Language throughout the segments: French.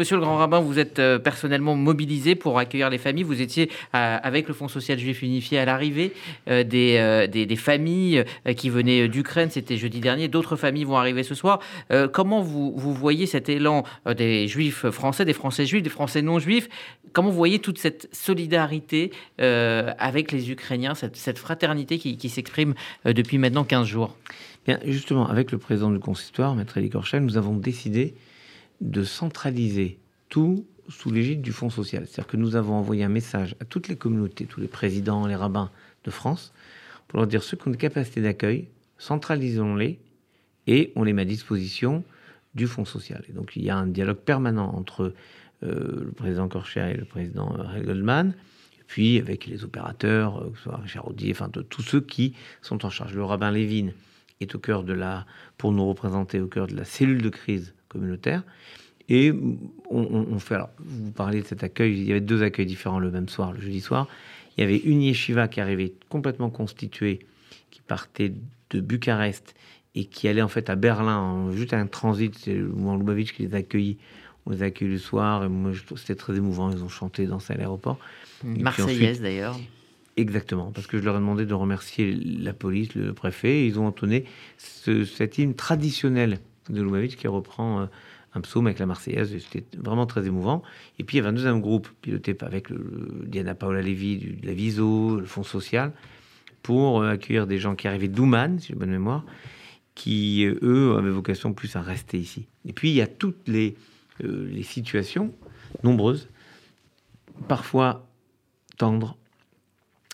Monsieur le grand rabbin, vous êtes euh, personnellement mobilisé pour accueillir les familles. Vous étiez euh, avec le Fonds social juif unifié à l'arrivée euh, des, familles qui venaient d'Ukraine. C'était jeudi dernier. D'autres familles vont arriver ce soir. comment vous, vous, voyez cet élan des juifs français, des français juifs, des français non juifs? Comment vous voyez toute cette solidarité avec les Ukrainiens, cette, fraternité qui, s'exprime depuis maintenant 15 jours? Bien, justement, avec le président du consistoire, Maître Elie Korchel, nous avons décidé de centraliser tout sous l'égide du Fonds social. C'est-à-dire que nous avons envoyé un message à toutes les communautés, tous les présidents, les rabbins de France, pour leur dire ceux qui ont des capacités d'accueil, centralisons-les et on les met à disposition du Fonds social. Et donc il y a un dialogue permanent entre euh, le président Korcher et le président euh, Goldman, et puis avec les opérateurs, euh, que ce soit Richard Audier, enfin de tous ceux qui sont en charge. Le rabbin Lévin est au cœur de la, pour nous représenter au cœur de la cellule de crise communautaire. Et on, fait. Alors, vous parlez de cet accueil. Il y avait deux accueils différents le même soir, le jeudi soir. Il y avait une yeshiva qui arrivait complètement constituée, qui partait de Bucarest et qui allait en fait à Berlin, juste un transit. C'est Mouan Lubavitch qui les a accueillis. On les a accueillis le soir. Et moi, c'était très émouvant. Ils ont chanté, dansé à l'aéroport. Marseillaise d'ailleurs. Exactement, parce que je leur ai demandé de remercier la police, le préfet. Et ils ont entonné ce, cette hymne traditionnelle de Lubavitch qui reprend. Euh, un psaume avec la Marseillaise. C'était vraiment très émouvant. Et puis il y avait un deuxième groupe piloté avec le, Diana Paola Levy de la Viso, le Fonds social, pour euh, accueillir des gens qui arrivaient d'Ouman, si j'ai bonne mémoire, qui euh, eux avaient vocation plus à rester ici. Et puis il y a toutes les situations, nombreuses, parfois tendres,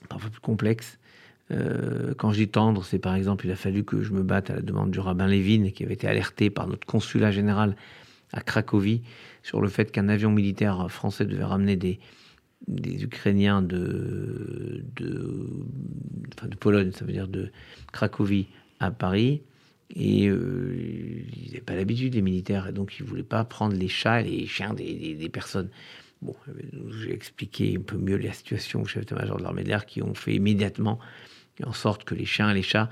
parfois plus complexes, euh, quand je dis tendre, c'est par exemple, il a fallu que je me batte à la demande du rabbin Lévin, qui avait été alerté par notre consulat général à Cracovie sur le fait qu'un avion militaire français devait ramener des, Ukrainiens de, de, enfin de Pologne, ça veut dire de Cracovie à Paris. Et euh, ils n'avaient pas l'habitude, les militaires, et donc ils ne voulaient pas prendre les chats et les chiens des, personnes. Bon, j'ai expliqué un peu mieux la situation au chef d'état-major de l'armée de l'air qui ont fait immédiatement en sorte que les chiens et les chats,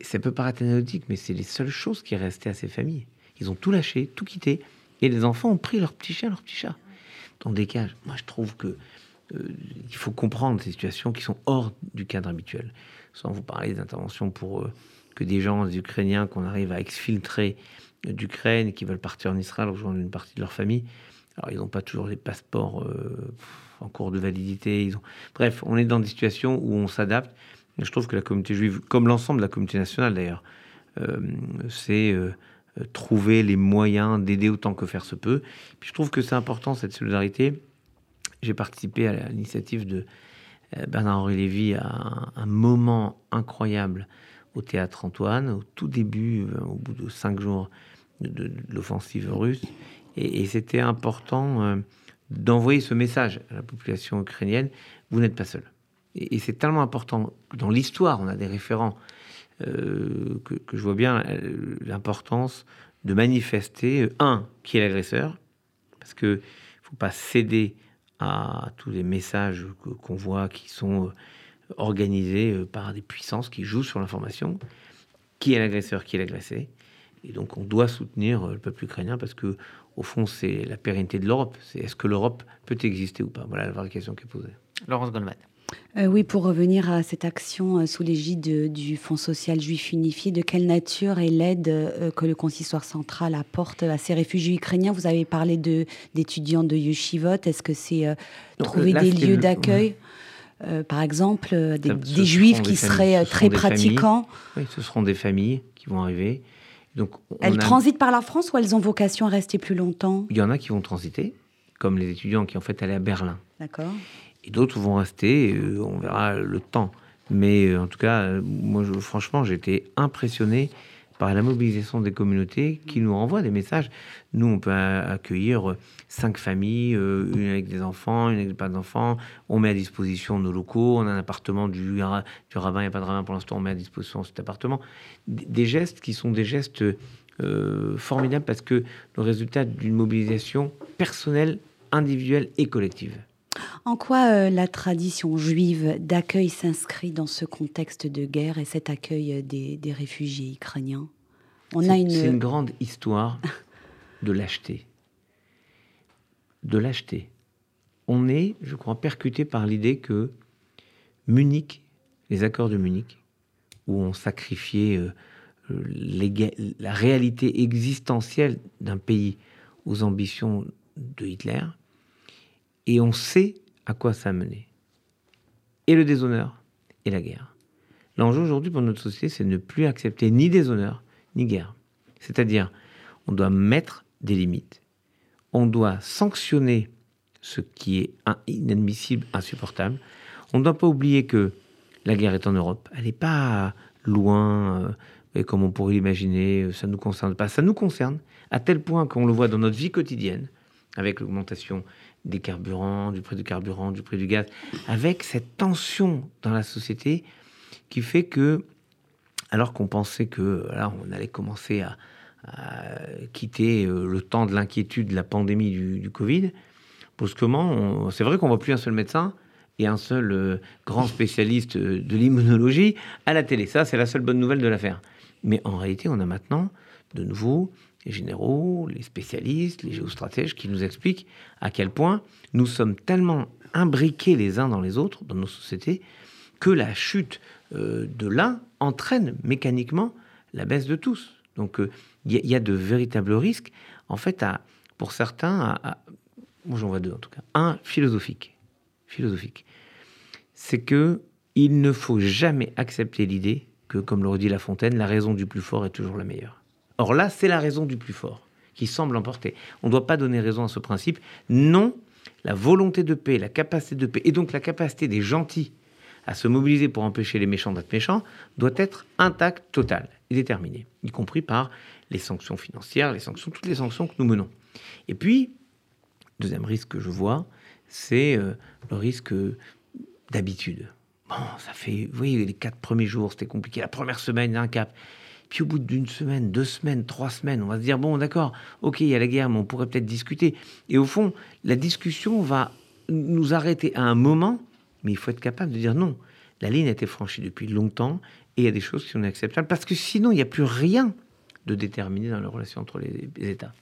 ça peut paraître anecdotique, mais c'est les seules choses qui restaient à ces familles. Ils ont tout lâché, tout quitté, et les enfants ont pris leurs petits chiens, leurs petits chats dans des cages. Moi, je trouve que euh, il faut comprendre ces situations qui sont hors du cadre habituel. Sans vous parler des interventions pour euh, que des gens, des Ukrainiens, qu'on arrive à exfiltrer d'Ukraine, qui veulent partir en Israël, rejoindre une partie de leur famille. Alors, ils n'ont pas toujours les passeports euh, en cours de validité. Bref, on est dans des situations où on s'adapte. Je trouve que la communauté juive, comme l'ensemble de la communauté nationale d'ailleurs, euh, c'est euh, trouver les moyens d'aider autant que faire se peut. Puis je trouve que c'est important cette solidarité. J'ai participé à l'initiative de euh, Bernard-Henri Lévy à un, moment incroyable au théâtre Antoine, au tout début, au bout de cinq jours de, l'offensive russe. Et c'était important d'envoyer ce message à la population ukrainienne, vous n'êtes pas seul. Et, c'est tellement important. Dans l'histoire, on a des référents euh, que, je vois bien euh, l'importance de manifester, euh, un, qui est l'agresseur, parce qu'il ne faut pas céder à tous les messages qu'on voit qui sont organisés par des puissances qui jouent sur l'information, qui est l'agresseur, qui est l'agressé. Et donc on doit soutenir le peuple ukrainien parce que au fond, c'est la pérennité de l'Europe. C'est est-ce que l'Europe peut exister ou pas? Voilà la vraie question qui est posée. Laurence Goldman. Euh, oui, pour revenir à cette action euh, sous l'égide du Fonds social juif unifié, de quelle nature est l'aide euh, que le consistoire central apporte à ces réfugiés ukrainiens? Vous avez parlé d'étudiants de, yeshivot. Est-ce que c'est trouver des lieux d'accueil? par exemple, des, juifs qui seraient très pratiquants? Oui, ce seront des familles qui vont arriver elles transitent par la France ou elles ont vocation à rester plus longtemps? Il y en a qui vont transiter, comme les étudiants qui en fait allaient à Berlin. D'accord. Et d'autres vont rester, euh, on verra le temps. Mais euh, en tout cas, euh, moi, je, franchement, j'étais impressionné par la mobilisation des communautés qui nous renvoient des messages. Nous, on peut accueillir cinq familles, euh, une avec des enfants, une avec pas d'enfants. On met à disposition nos locaux. On a un appartement du, du rabbin, il n'y a pas de rabbin pour l'instant, on met à disposition cet appartement. Des gestes qui sont des gestes euh, formidables parce que le résultat d'une mobilisation personnelle, individuelle et collective. En quoi euh, la tradition juive d'accueil s'inscrit dans ce contexte de guerre et cet accueil des, des réfugiés ukrainiens? On a une... C'est une grande histoire de lâcheté. de lâcheté. On est, je crois, percuté par l'idée que Munich, les accords de Munich, où on sacrifiait euh, la réalité existentielle d'un pays aux ambitions de Hitler, et on sait à quoi ça a mené. Et le déshonneur et la guerre. L'enjeu aujourd'hui pour notre société, c'est ne plus accepter ni déshonneur, ni guerre. C'est-à-dire, on doit mettre des limites. On doit sanctionner ce qui est inadmissible, insupportable. On ne doit pas oublier que la guerre est en Europe. Elle n'est pas loin, euh, comme on pourrait l'imaginer. Ça ne nous concerne pas. Ça nous concerne à tel point qu'on le voit dans notre vie quotidienne, avec l'augmentation des carburants, du prix du carburant, du prix du gaz, avec cette tension dans la société qui fait que, alors qu'on pensait que là, on allait commencer à, quitter euh, le temps de l'inquiétude de la pandémie du, Covid, brusquement, c'est vrai qu'on voit plus un seul médecin et un seul euh, grand spécialiste de l'immunologie à la télé. Ça, c'est la seule bonne nouvelle de l'affaire. Mais en réalité, on a maintenant de nouveau les généraux, les spécialistes, les géostratèges qui nous expliquent à quel point nous sommes tellement imbriqués les uns dans les autres dans nos sociétés que la chute euh, de l'un entraîne mécaniquement la baisse de tous. Donc euh, il y, a de véritables risques, en fait, pour certains, à, j'en vois deux en tout cas. Un philosophique, philosophique, c'est que il ne faut jamais accepter l'idée que, comme le redit La Fontaine, la raison du plus fort est toujours la meilleure. Or là, c'est la raison du plus fort qui semble emporter. On ne doit pas donner raison à ce principe. Non, la volonté de paix, la capacité de paix, et donc la capacité des gentils à se mobiliser pour empêcher les méchants d'être méchants, doit être intacte, totale et déterminée, y compris par les sanctions financières, les sanctions, toutes les sanctions que nous menons. Et puis, deuxième risque que je vois, c'est euh, le risque d'habitude. Bon, ça fait, vous voyez, les quatre premiers jours, c'était compliqué. La première semaine, un cap. Puis au bout d'une semaine, deux semaines, trois semaines, on va se dire, bon, d'accord, ok, il y a la guerre, mais on pourrait peut-être discuter. Et au fond, la discussion va nous arrêter à un moment, mais il faut être capable de dire non. La ligne a été franchie depuis longtemps et il y a des choses qui sont inacceptables parce que sinon, il n'y a plus rien de déterminé dans les relations entre les, États.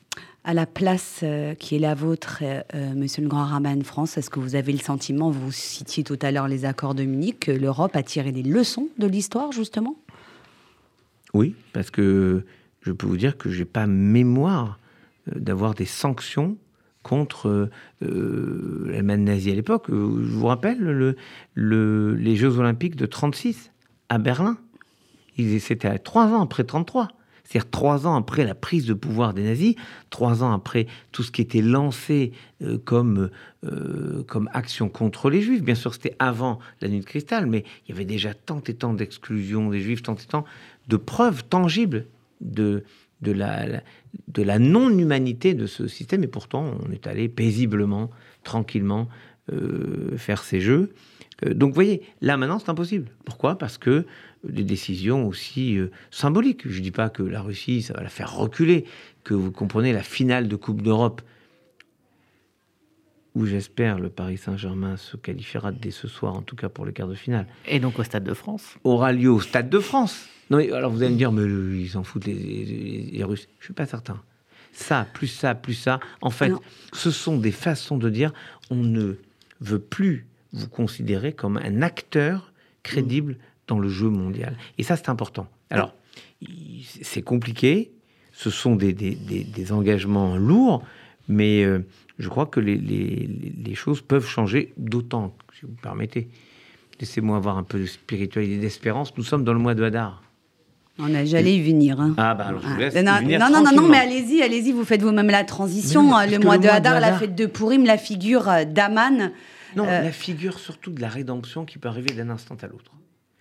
À la place euh, qui est la vôtre, euh, euh, Monsieur le Grand Rabbin de France, est-ce que vous avez le sentiment, vous citiez tout à l'heure les accords de Munich, que l'Europe a tiré des leçons de l'histoire, justement? Oui, parce que je peux vous dire que j'ai pas mémoire euh, d'avoir des sanctions contre euh, euh l'Allemagne nazie à l'époque. Je vous rappelle le, les Jeux Olympiques de 36 à Berlin. C'était trois ans après 33. C'est-à-dire trois ans après la prise de pouvoir des nazis, trois ans après tout ce qui était lancé euh, comme, comme action contre les juifs. Bien sûr, c'était avant la nuit de cristal, mais il y avait déjà tant et tant d'exclusions des juifs, tant et tant de preuves tangibles de, de la, de la non-humanité de ce système. Et pourtant, on est allé paisiblement, tranquillement euh, faire ces jeux. Euh, donc, vous voyez, là maintenant, c'est impossible. Pourquoi? Parce que des décisions aussi euh, symboliques. Je ne dis pas que la Russie, ça va la faire reculer, que vous comprenez la finale de Coupe d'Europe où j'espère le Paris Saint-Germain se qualifiera dès ce soir, en tout cas pour le quart de finale. Et donc au Stade de France? Aura lieu au Stade de France. Non, alors vous allez me dire, mais ils s'en foutent les, Russes. Je suis pas certain. Ça, plus ça, plus ça. En fait, ce sont des façons de dire, on ne veut plus vous considérer comme un acteur crédible dans le jeu mondial. Et ça, c'est important. Alors, c'est compliqué. Ce sont des, des, engagements lourds, mais euh, je crois que les, les, choses peuvent changer, d'autant, si vous permettez. Laissez-moi avoir un peu de spiritualité d'espérance. Nous sommes dans le mois de Hadar. On a, j'allais y venir. Hein. Ah bah alors je vous laisse non, venir non, non, mais allez-y, allez-y, vous faites vous-même la transition. le, mois de Hadar, la fête de Purim, la figure euh, d'Aman. Non, euh, la figure surtout de la rédemption qui peut arriver d'un instant à l'autre.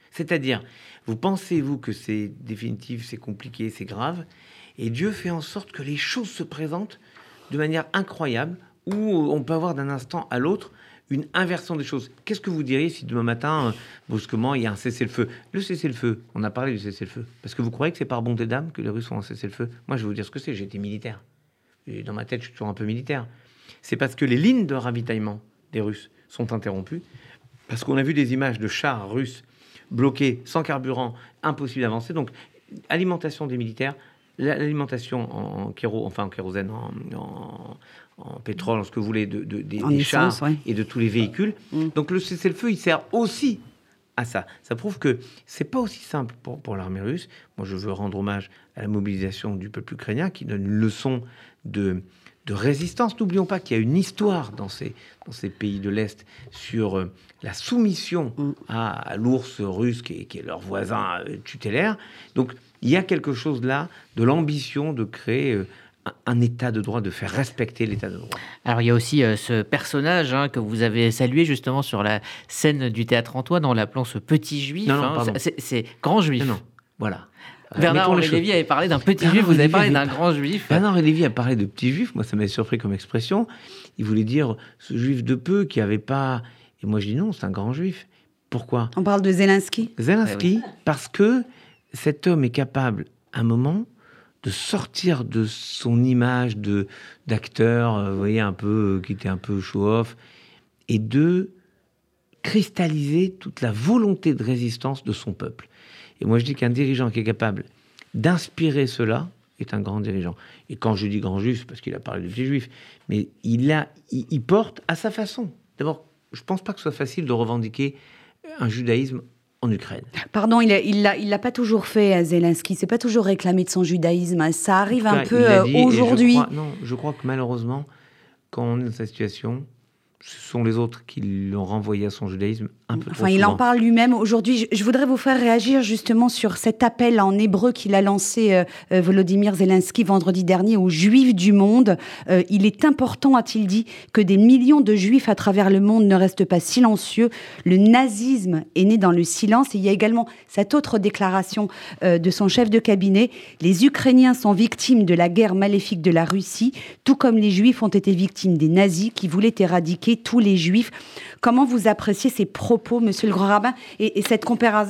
C'est-à-dire, vous pensez-vous que c'est définitif, c'est compliqué, c'est grave, et Dieu fait en sorte que les choses se présentent de manière incroyable, où on peut avoir d'un instant à l'autre une inversion des choses. Qu'est-ce que vous diriez si demain matin, euh, brusquement, il y a un cessez-le-feu? Le cessez-le-feu, on a parlé du cessez-le-feu. Parce que vous croyez que c'est par bonté d'âme que les Russes ont un cessez-le-feu? Moi, je vais vous dire ce que c'est. J'ai été militaire. Et dans ma tête, je suis toujours un peu militaire. C'est parce que les lignes de ravitaillement des Russes sont interrompues. Parce qu'on a vu des images de chars russes bloqués, sans carburant, impossible d'avancer. Donc, alimentation des militaires, l'alimentation en, kéro, enfin en kérosène, en, pétrole, ce que vous voulez, de, des, chars et de tous les véhicules. Mm. Donc le cessez-le-feu, il sert aussi à ça. Ça prouve que c'est pas aussi simple pour, pour l'armée russe. Moi, je veux rendre hommage à la mobilisation du peuple ukrainien qui donne une leçon de, de résistance. N'oublions pas qu'il y a une histoire dans ces, dans ces pays de l'Est sur euh, la soumission mm. à, l'ours russe qui est, qui est, leur voisin euh, tutélaire. Donc il y a quelque chose là de l'ambition de créer euh, un état de droit, de faire respecter l'état de droit. Alors il y a aussi ce personnage hein, que vous avez salué justement sur la scène du théâtre Antoine dans l'appelant ce petit juif. Hein. c'est grand juif. Non, voilà. Bernard-Henri Lévy avait parlé d'un petit juif, vous avez parlé d'un grand juif. Bernard-Henri Lévy a parlé de petit juif, moi ça m'a surpris comme expression. Il voulait dire ce juif de peu qui avait pas. Et moi je dis non, c'est un grand juif. Pourquoi? On parle de Zelensky Zelensky, eh parce que cet homme est capable, à un moment, de sortir de son image de d'acteur, euh, vous voyez, un peu, euh, qui était un peu show-off, et de cristalliser toute la volonté de résistance de son peuple. Et moi, je dis qu'un dirigeant qui est capable d'inspirer cela est un grand dirigeant. Et quand je dis grand juif, parce qu'il a parlé de petits juifs, mais il, a, il, porte à sa façon. D'abord, je ne pense pas que ce soit facile de revendiquer un judaïsme en Ukraine. Pardon, il l'a il, il pas toujours fait, Zelensky. C'est pas toujours réclamé de son judaïsme. Ça arrive un peu euh, aujourd'hui. Non, je crois que malheureusement, quand on est dans cette situation, ce sont les autres qui l'ont renvoyé à son judaïsme un peu enfin, il en parle lui-même aujourd'hui. Je, voudrais vous faire réagir justement sur cet appel en hébreu qu'il a lancé euh, euh, Volodymyr Zelensky vendredi dernier aux Juifs du monde. Euh, il est important, a-t-il dit, que des millions de Juifs à travers le monde ne restent pas silencieux. Le nazisme est né dans le silence. Et il y a également cette autre déclaration de son chef de cabinet. Les Ukrainiens sont victimes de la guerre maléfique de la Russie, tout comme les Juifs ont été victimes des nazis qui voulaient éradiquer tous les juifs. Comment vous appréciez ces propos, monsieur le grand rabbin, et, cette,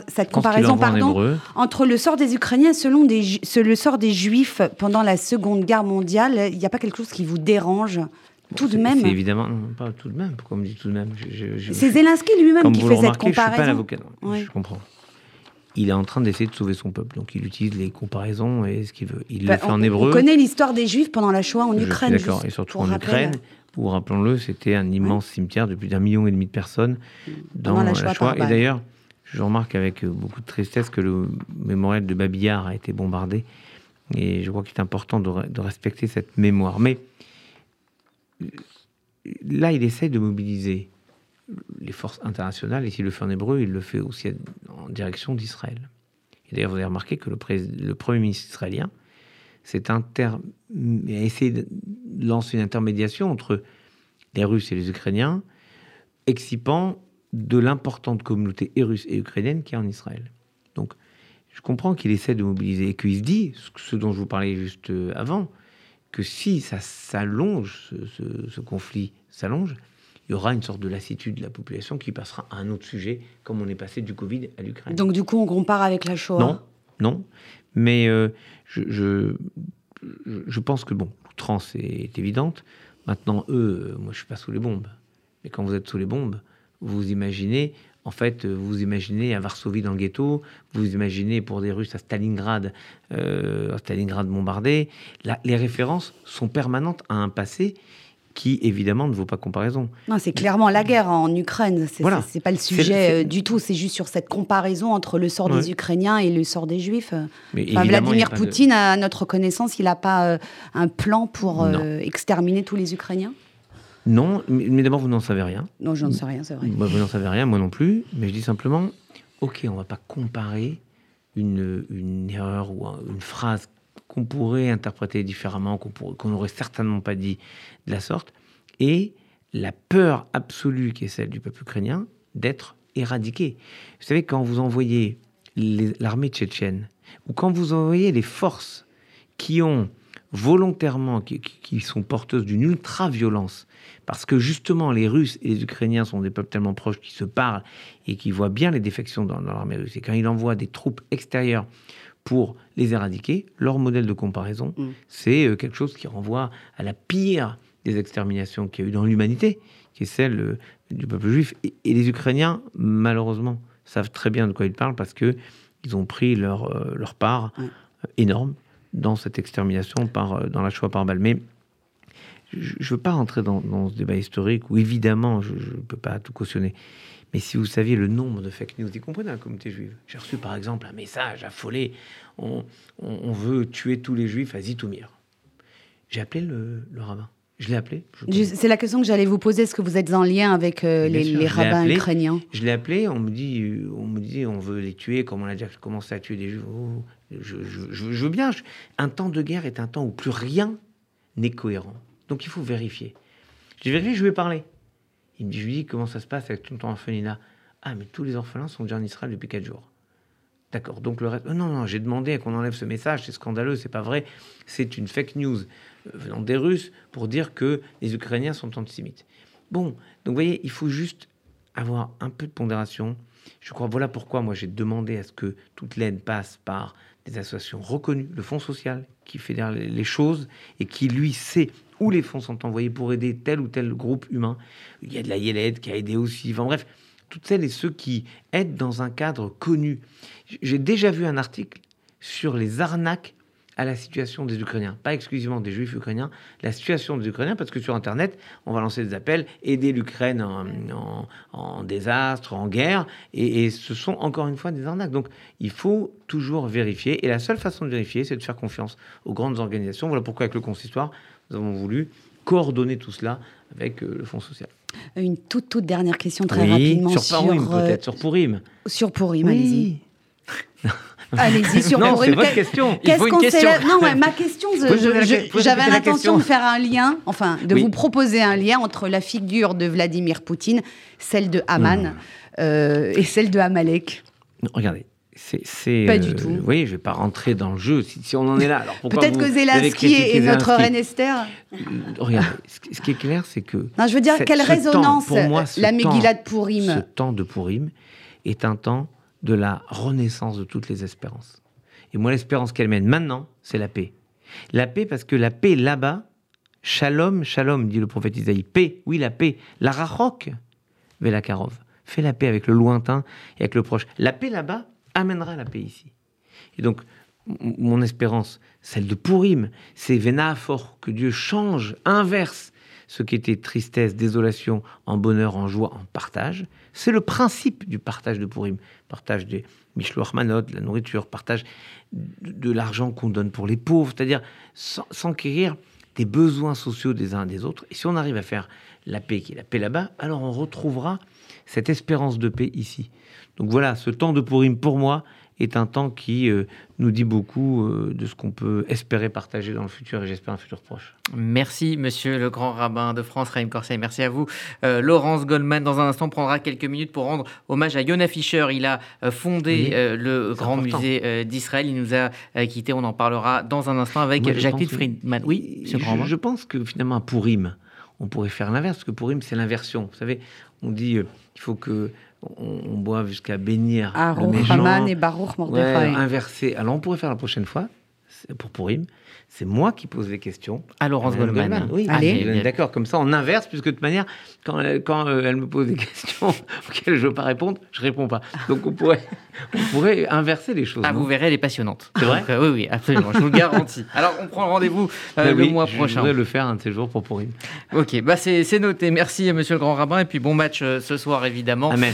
cette comparaison pardon, entre le sort des Ukrainiens selon des, le sort des juifs pendant la Seconde Guerre mondiale Il n'y a pas quelque chose qui vous dérange tout de même. évidemment, pas tout de même. Pourquoi on me dit tout de même C'est Zelensky lui-même qui fait cette comparaison. Je suis pas l'avocat. Je comprends. Il est en train d'essayer de sauver son peuple, donc il utilise les comparaisons et ce qu'il veut. Il le fait en hébreu. On connaît l'histoire des Juifs pendant la Shoah en Ukraine. D'accord, et surtout en Ukraine où, rappelons-le, c'était un immense cimetière de plus d'un million et demi de personnes dans la, Shoah. Et d'ailleurs, je remarque avec beaucoup de tristesse que le mémorial de Babillard a été bombardé. Et je crois qu'il est important de, respecter cette mémoire. Mais là, il essaie de mobiliser les forces internationales, et s'il le fait en hébreu, il le fait aussi en direction d'Israël. Et d'ailleurs, vous avez remarqué que le, le Premier ministre israélien c'est inter... essayer de lancer une intermédiation entre les Russes et les Ukrainiens, excipant de l'importante communauté russe et ukrainienne qui est en Israël. Donc, je comprends qu'il essaie de mobiliser et qu'il se dit, ce dont je vous parlais juste euh, avant, que si ça s'allonge, ce, conflit s'allonge, il y aura une sorte de lassitude de la population qui passera à un autre sujet, comme on est passé du Covid à l'Ukraine. Donc du coup, on compare avec la Shoah? Non, non. Mais euh, je, je, pense que bon, l'outrance est évidente. Maintenant, eux, moi je suis pas sous les bombes. Mais quand vous êtes sous les bombes, vous imaginez, en fait, vous imaginez à Varsovie dans le ghetto, vous imaginez pour des Russes à Stalingrad, euh, à Stalingrad bombardé. les références sont permanentes à un passé qui évidemment ne vaut pas comparaison. Non, c'est clairement la guerre en Ukraine. C'est voilà. pas le sujet euh, du tout. C'est juste sur cette comparaison entre le sort des Ukrainiens et le sort des Juifs. Mais Vladimir Poutine, à notre connaissance, il n'a pas euh, un plan pour euh, exterminer tous les Ukrainiens? Non, mais, d'abord, vous n'en savez rien. Non, je n'en sais rien, c'est vrai. vous n'en savez rien, moi non plus. Mais je dis simplement, ok, on ne va pas comparer une, une erreur ou une phrase qu'on pourrait interpréter différemment, qu'on n'aurait certainement pas dit de la sorte, et la peur absolue qui est celle du peuple ukrainien d'être éradiqué. Vous savez, quand vous envoyez l'armée tchétchène, ou quand vous envoyez les forces qui ont volontairement, qui, sont porteuses d'une ultra-violence, parce que justement les Russes et les Ukrainiens sont des peuples tellement proches qui se parlent et qui voient bien les défections dans, dans l'armée russe. Et quand il envoie des troupes extérieures pour les éradiquer, leur modèle de comparaison, mm. c'est euh, quelque chose qui renvoie à la pire des exterminations qu'il y a eu dans l'humanité, qui est celle euh, du peuple juif. Et, les Ukrainiens, malheureusement, savent très bien de quoi ils parlent parce que ils ont pris leur, euh, leur part énorme dans cette extermination par, dans la choix par balle. Mais je ne veux pas rentrer dans, dans, ce débat historique où évidemment je ne peux pas tout cautionner. Mais si vous saviez le nombre de fake news, y compris dans la communauté juive, j'ai reçu par exemple un message affolé on, on, veut tuer tous les juifs à Zitomir. J'ai appelé le, le rabbin. Je l'ai appelé. C'est la question que j'allais vous poser. Est-ce que vous êtes en lien avec euh, les, les rabbins ukrainiens? Je l'ai appelé. On me dit, on me dit, on veut les tuer. Comme on a déjà commencé à tuer des juifs. Oh, je, je, veux bien. Un temps de guerre est un temps où plus rien n'est cohérent. Donc il faut vérifier. J'ai vérifié. Je lui ai parlé. Il me dit, je lui dis comment ça se passe avec ton orphelinat? Ah, mais tous les orphelins sont déjà en Israël depuis quatre jours. D'accord. Donc le reste. non, non, j'ai demandé qu'on enlève ce message. C'est scandaleux. C'est pas vrai. C'est une fake news venant des Russes pour dire que les Ukrainiens sont antisémites. Bon, donc vous voyez, il faut juste avoir un peu de pondération. Je crois, voilà pourquoi moi j'ai demandé à ce que toute l'aide passe par des associations reconnues, le Fonds social qui fait les choses et qui lui sait où les fonds sont envoyés pour aider tel ou tel groupe humain. Il y a de la YELED qui a aidé aussi. Enfin bref, toutes celles et ceux qui aident dans un cadre connu. J'ai déjà vu un article sur les arnaques à la situation des Ukrainiens, pas exclusivement des Juifs ukrainiens, la situation des Ukrainiens, parce que sur Internet, on va lancer des appels, aider l'Ukraine en, désastre, en guerre, et, ce sont encore une fois des arnaques. Donc il faut toujours vérifier, et la seule façon de vérifier, c'est de faire confiance aux grandes organisations. Voilà pourquoi avec le consistoire, nous avons voulu coordonner tout cela avec euh, le Fonds social. Une toute, toute dernière question très rapidement. Sur, peut-être, euh, sur Pourim. Sur Pourim, allez-y. Allez-y sur Non, c'est votre question. Une question. Non, ma question, j'avais l'intention de faire un lien, enfin, de vous proposer un lien entre la figure de Vladimir Poutine, celle de Haman euh, et celle de Amalek. Non, regardez. C'est, pas du euh, tout. Vous voyez, je vais pas rentrer dans le jeu si, on en est là. Peut-être que Zelensky est, notre reine Esther. Euh, regardez, ce qui est clair, c'est que. Non, je veux dire, quelle résonance pour moi, la Megillah de Purim Ce temps de Purim est un temps de la renaissance de toutes les espérances. Et moi, l'espérance qu'elle mène maintenant, c'est la paix. La paix, parce que la paix là-bas, shalom, shalom, dit le prophète Isaïe, paix, oui, la paix, la rachok, Velakarov, fait la paix avec le lointain et avec le proche. La paix là-bas amènera la paix ici. Et donc, mon espérance, celle de Purim, c'est Vénafor, que Dieu change, inverse ce qui était tristesse, désolation, en bonheur, en joie, en partage. C'est le principe du partage de Purim. Partage des Mishloach Manot, de la nourriture, partage de, l'argent qu'on donne pour les pauvres, c'est-à-dire s'enquérir des besoins sociaux des uns et des autres. Et si on arrive à faire la paix qui est la paix là-bas, alors on retrouvera cette espérance de paix ici. Donc voilà, ce temps de Purim pour moi est un temps qui euh, nous dit beaucoup euh, de ce qu'on peut espérer partager dans le futur et j'espère un futur proche. Merci, monsieur le grand rabbin de France, Raïm Corset. Merci à vous. Euh, Laurence Goldman, dans un instant, prendra quelques minutes pour rendre hommage à Yona Fischer. Il a fondé le Grand Musée d'Israël. Il nous a quittés. On en parlera dans un instant avec Jacqueline Friedman. Oui, je, je pense que finalement, à Purim, on pourrait faire l'inverse, parce que Purim, c'est l'inversion. Vous savez, on dit il faut que on, boit jusqu'à bénir Aruch Haman et Baruch Mordechai. inversé. Alors on pourrait faire la prochaine fois, pour Purim, c'est moi qui pose les questions. À Laurence Goldman. Oui, Allez. d'accord. Comme ça, on inverse, puisque de toute manière, quand, elle, quand euh, elle me pose des questions auxquelles je ne veux pas répondre, je ne réponds pas. Donc on pourrait, on pourrait inverser les choses. Ah, vous verrez, elle est passionnante. C'est vrai euh, Oui, oui, absolument. je vous le garantis. Alors, on prend rendez-vous euh, le mois prochain. Je voudrais le faire un de ces jours pour Purim. Ok, bah c'est noté. Merci, monsieur le grand rabbin. Et puis bon match ce soir, évidemment. Amen.